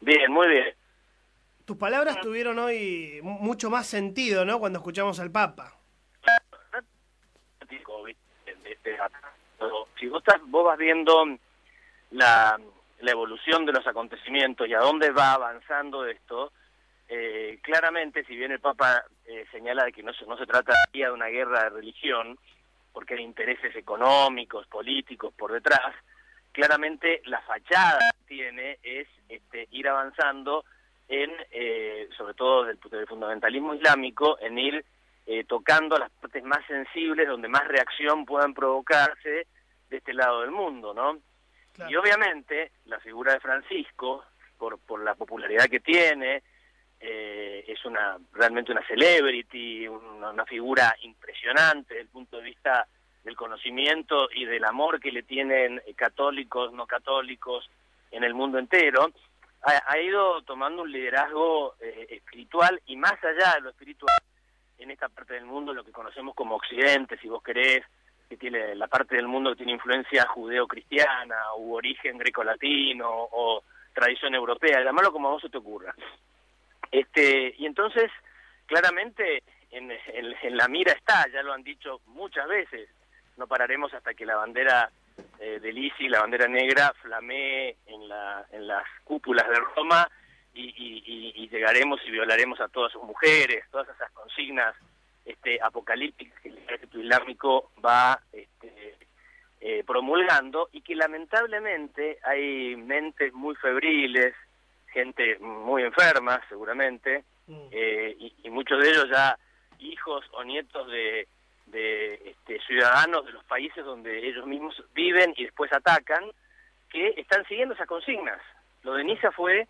Bien, muy bien. Tus palabras tuvieron hoy mucho más sentido, ¿no? Cuando escuchamos al Papa. Si vos, estás, vos vas viendo la, la evolución de los acontecimientos y a dónde va avanzando esto, eh, claramente, si bien el Papa eh, señala de que no se, no se trata de una guerra de religión, porque hay intereses económicos, políticos por detrás, claramente la fachada tiene es este, ir avanzando en, eh, sobre todo del, del, fundamentalismo islámico, en ir tocando las partes más sensibles, donde más reacción puedan provocarse de este lado del mundo, ¿no? Y obviamente la figura de Francisco, por, por la popularidad que tiene, eh, es una realmente una celebrity, una, figura impresionante desde el punto de vista del conocimiento y del amor que le tienen católicos, no católicos en el mundo entero, ha, ido tomando un liderazgo eh, espiritual y más allá de lo espiritual en esta parte del mundo, lo que conocemos como Occidente, si vos querés, que tiene la parte del mundo que tiene influencia judeo-cristiana u origen greco-latino o tradición europea, llamarlo como a vos se te ocurra. Este, y entonces, claramente, en, la mira está, ya lo han dicho muchas veces, no pararemos hasta que la bandera eh, del ISI, la bandera negra, flamee en, la, en las cúpulas de Roma y, llegaremos y violaremos a todas sus mujeres, todas esas consignas este, apocalípticas que el ejército islámico va este, eh, promulgando y que lamentablemente hay mentes muy febriles, gente muy enferma, seguramente, mm. eh, y, muchos de ellos ya hijos o nietos de, de este, ciudadanos de los países donde ellos mismos viven y después atacan, que están siguiendo esas consignas. Lo de Niza fue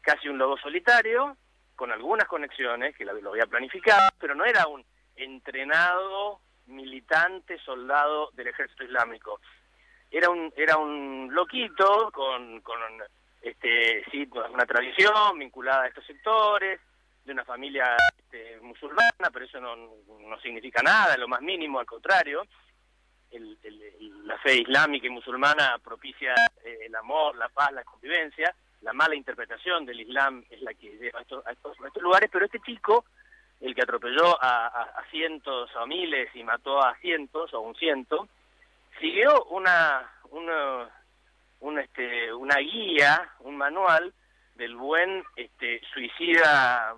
casi un lobo solitario, con algunas conexiones, que lo había planificado, pero no era un entrenado militante soldado del ejército islámico. Era un, era un loquito con, con este, sí, una tradición vinculada a estos sectores, de una familia este, musulmana, pero eso no, no significa nada, lo más mínimo, al contrario. El, la fe islámica y musulmana propicia eh, el amor, la paz, la convivencia. La mala interpretación del Islam es la que lleva a estos, a estos, lugares, pero este chico, el que atropelló a, a, cientos o miles y mató a cientos o un ciento, siguió una, una, un, este, una guía, un manual del buen este, suicida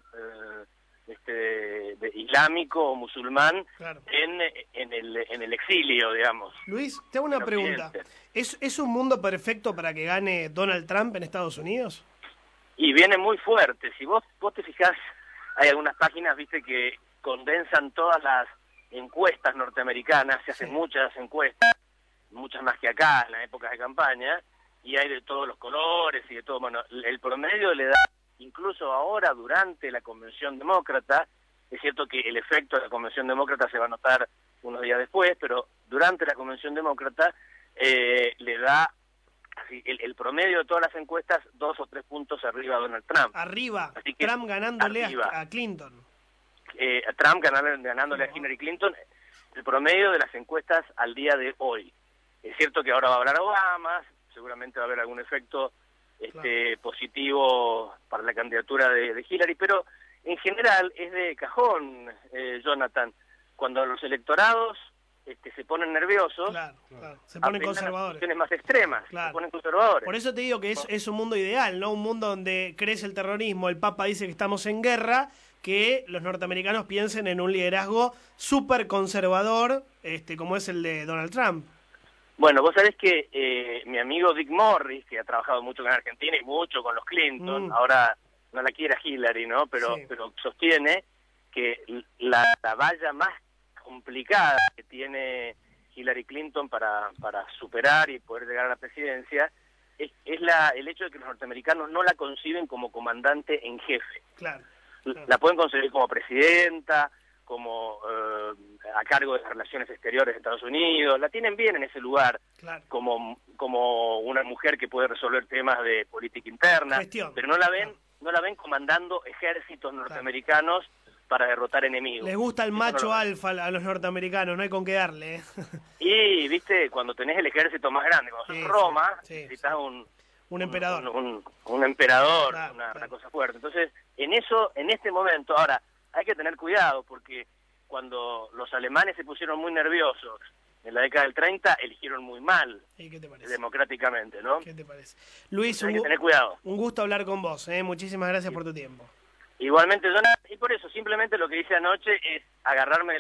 islámico o musulmán en, en, el, en el exilio, digamos. Luis, te hago una pregunta. ¿Es, ¿Es un mundo perfecto para que gane Donald Trump en Estados Unidos? Y viene muy fuerte. Si vos, vos te fijás, hay algunas páginas, viste, que condensan todas las encuestas norteamericanas, se hacen muchas encuestas, muchas más que acá en la época de campaña, y hay de todos los colores y de todo. Bueno, el promedio le da, incluso ahora durante la convención demócrata, es cierto que el efecto de la convención demócrata se va a notar unos días después, pero durante la convención demócrata eh, le da el, promedio de todas las encuestas dos o tres puntos arriba a Donald Trump. Arriba, Trump ganándole a, Clinton. Eh, Trump ganándole, ganándole a Hillary Clinton, el promedio de las encuestas al día de hoy. Es cierto que ahora va a hablar Obama, seguramente va a haber algún efecto este, positivo para la candidatura de, Hillary, pero en general es de cajón, eh, Jonathan, cuando los electorados este, se ponen nerviosos, se ponen conservadores. más extremas, se ponen conservadores. Por eso te digo que es, es un mundo ideal, ¿no? Un mundo donde crece el terrorismo, el Papa dice que estamos en guerra, que los norteamericanos piensen en un liderazgo súper conservador, este, como es el de Donald Trump. Bueno, vos sabés que eh, mi amigo Dick Morris, que ha trabajado mucho con Argentina y mucho con los Clinton, mm. ahora no la quiere Hillary, ¿no? Pero, pero sostiene que la, valla más complicada que tiene Hillary Clinton para, para superar y poder llegar a la presidencia es, es la, el hecho de que los norteamericanos no la conciben como comandante en jefe. claro. La pueden concebir como presidenta, como eh, a cargo de las relaciones exteriores de Estados Unidos, la tienen bien en ese lugar como, como una mujer que puede resolver temas de política interna, pero no la ven no la ven comandando ejércitos norteamericanos para derrotar enemigos. Les gusta el macho alfa a los norteamericanos, no hay con qué darle. Y, viste, cuando tenés el ejército más grande, cuando sos Roma, necesitas un, Un emperador. Un, emperador, una, cosa fuerte. Entonces, en eso, en este momento, ahora, hay que tener cuidado porque cuando los alemanes se pusieron muy nerviosos en la década del 30, eligieron muy mal democráticamente, ¿no? ¿Qué te parece? Luis, hay que tener cuidado. Un gusto hablar con vos, ¿eh? muchísimas gracias por tu tiempo. Igualmente, Jonathan, y por eso simplemente lo que hice anoche es agarrarme de